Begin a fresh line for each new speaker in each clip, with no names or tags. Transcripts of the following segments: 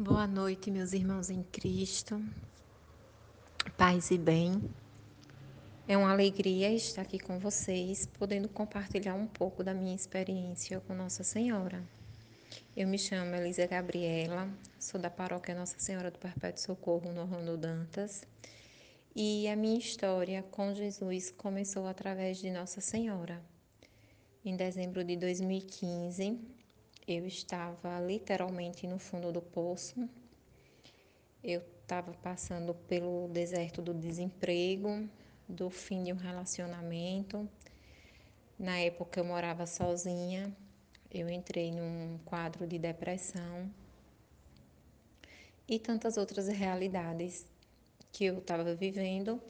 Boa noite, meus irmãos em Cristo. Paz e bem. É uma alegria estar aqui com vocês, podendo compartilhar um pouco da minha experiência com Nossa Senhora. Eu me chamo Elisa Gabriela, sou da paróquia Nossa Senhora do Perpétuo Socorro, no Orlando Dantas. E a minha história com Jesus começou através de Nossa Senhora. Em dezembro de 2015, eu estava literalmente no fundo do poço. Eu estava passando pelo deserto do desemprego, do fim de um relacionamento. Na época eu morava sozinha. Eu entrei num quadro de depressão e tantas outras realidades que eu estava vivendo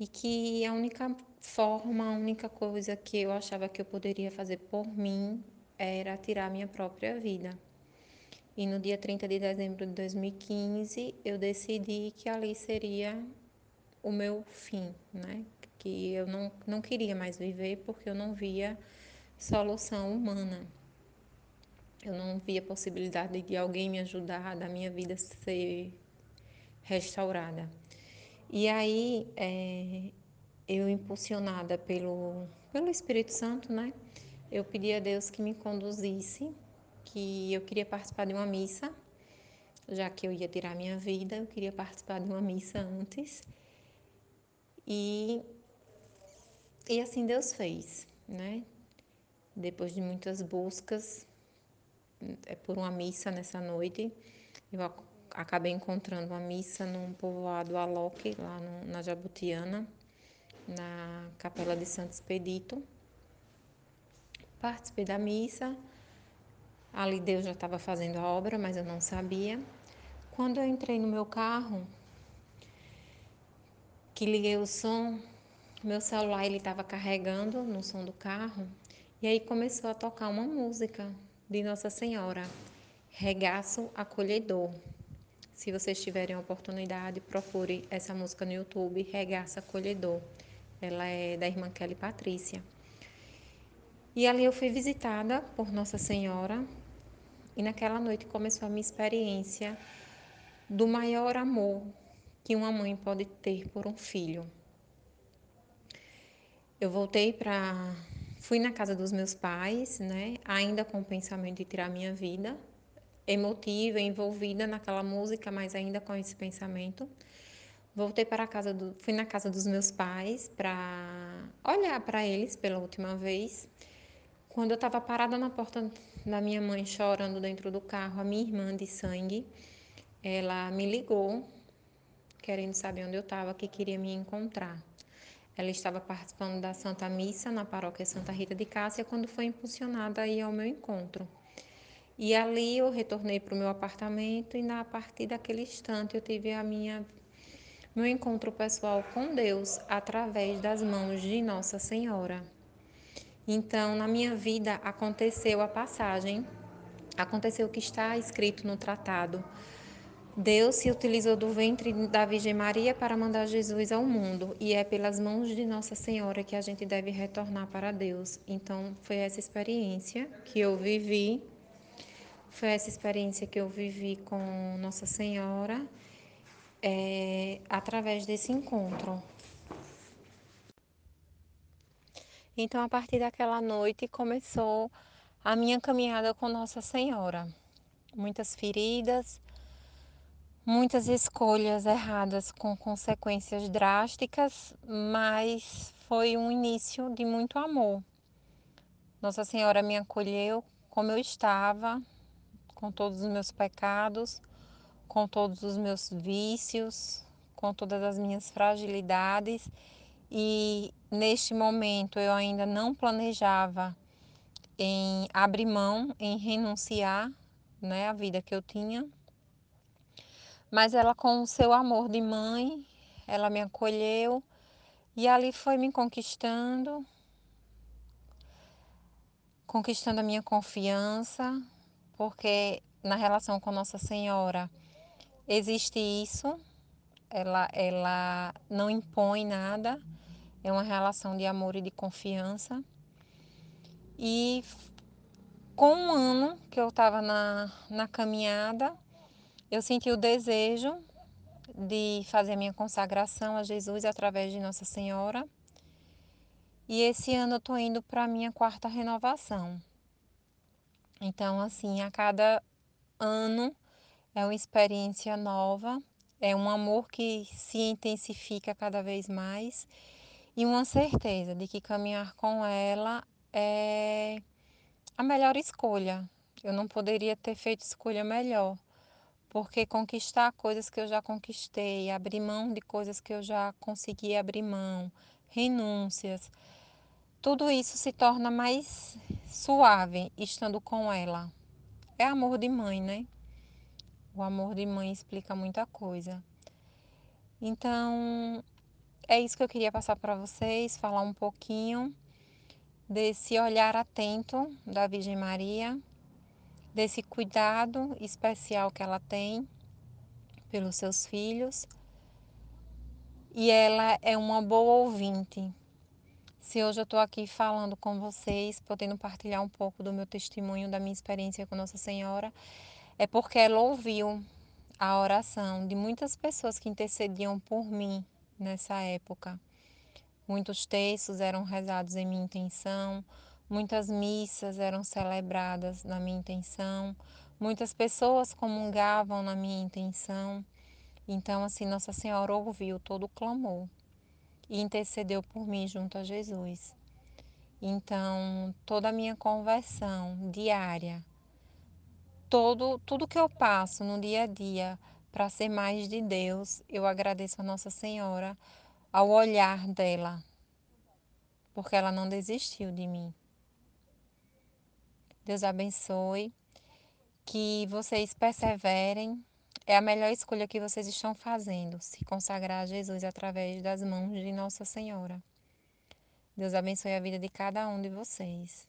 e que a única forma, a única coisa que eu achava que eu poderia fazer por mim era tirar minha própria vida. E no dia 30 de dezembro de 2015, eu decidi que ali seria o meu fim, né? Que eu não, não queria mais viver porque eu não via solução humana. Eu não via possibilidade de alguém me ajudar, da minha vida ser restaurada. E aí, é, eu impulsionada pelo, pelo Espírito Santo, né? Eu pedi a Deus que me conduzisse, que eu queria participar de uma missa, já que eu ia tirar minha vida, eu queria participar de uma missa antes. E, e assim Deus fez, né? Depois de muitas buscas, é por uma missa nessa noite, eu acabei encontrando uma missa num povoado Aloque, lá no, na Jabutiana, na Capela de Santo Expedito. Participei da missa. Ali Deus já estava fazendo a obra, mas eu não sabia. Quando eu entrei no meu carro, que liguei o som, meu celular ele estava carregando no som do carro, e aí começou a tocar uma música de Nossa Senhora, Regaço Acolhedor. Se vocês tiverem a oportunidade, procure essa música no YouTube, Regaça Acolhedor. Ela é da irmã Kelly Patrícia. E ali eu fui visitada por Nossa Senhora e naquela noite começou a minha experiência do maior amor que uma mãe pode ter por um filho. Eu voltei para fui na casa dos meus pais, né, ainda com o pensamento de tirar minha vida, emotiva, envolvida naquela música, mas ainda com esse pensamento. Voltei para a casa do, fui na casa dos meus pais para olhar para eles pela última vez. Quando eu estava parada na porta da minha mãe chorando dentro do carro, a minha irmã de sangue, ela me ligou querendo saber onde eu estava, que queria me encontrar. Ela estava participando da Santa Missa na paróquia Santa Rita de Cássia quando foi impulsionada aí ao meu encontro. E ali eu retornei para o meu apartamento e na partir daquele instante eu tive a minha meu encontro pessoal com Deus através das mãos de Nossa Senhora. Então, na minha vida aconteceu a passagem, aconteceu o que está escrito no tratado. Deus se utilizou do ventre da Virgem Maria para mandar Jesus ao mundo, e é pelas mãos de Nossa Senhora que a gente deve retornar para Deus. Então, foi essa experiência que eu vivi foi essa experiência que eu vivi com Nossa Senhora é, através desse encontro. Então, a partir daquela noite, começou a minha caminhada com Nossa Senhora. Muitas feridas, muitas escolhas erradas com consequências drásticas, mas foi um início de muito amor. Nossa Senhora me acolheu como eu estava, com todos os meus pecados, com todos os meus vícios, com todas as minhas fragilidades. E neste momento eu ainda não planejava em abrir mão, em renunciar né, à vida que eu tinha. Mas ela, com o seu amor de mãe, ela me acolheu e ali foi me conquistando, conquistando a minha confiança, porque na relação com Nossa Senhora existe isso, ela, ela não impõe nada, é uma relação de amor e de confiança. E com um ano que eu estava na, na caminhada, eu senti o desejo de fazer a minha consagração a Jesus através de Nossa Senhora. E esse ano eu estou indo para a minha quarta renovação. Então, assim, a cada ano é uma experiência nova, é um amor que se intensifica cada vez mais e uma certeza de que caminhar com ela é a melhor escolha. Eu não poderia ter feito escolha melhor, porque conquistar coisas que eu já conquistei, abrir mão de coisas que eu já consegui abrir mão, renúncias, tudo isso se torna mais suave estando com ela. É amor de mãe, né? O amor de mãe explica muita coisa. Então, é isso que eu queria passar para vocês, falar um pouquinho desse olhar atento da Virgem Maria, desse cuidado especial que ela tem pelos seus filhos. E ela é uma boa ouvinte. Se hoje eu estou aqui falando com vocês, podendo partilhar um pouco do meu testemunho, da minha experiência com Nossa Senhora, é porque ela ouviu a oração de muitas pessoas que intercediam por mim nessa época. Muitos textos eram rezados em minha intenção, muitas missas eram celebradas na minha intenção, muitas pessoas comungavam na minha intenção. Então, assim, Nossa Senhora ouviu todo o clamor e intercedeu por mim junto a Jesus. Então, toda a minha conversão diária, todo, tudo que eu passo no dia a dia para ser mais de Deus, eu agradeço a Nossa Senhora ao olhar dela, porque ela não desistiu de mim. Deus abençoe, que vocês perseverem. É a melhor escolha que vocês estão fazendo, se consagrar a Jesus através das mãos de Nossa Senhora. Deus abençoe a vida de cada um de vocês.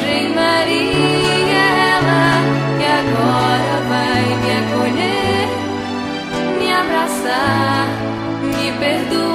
me perdo.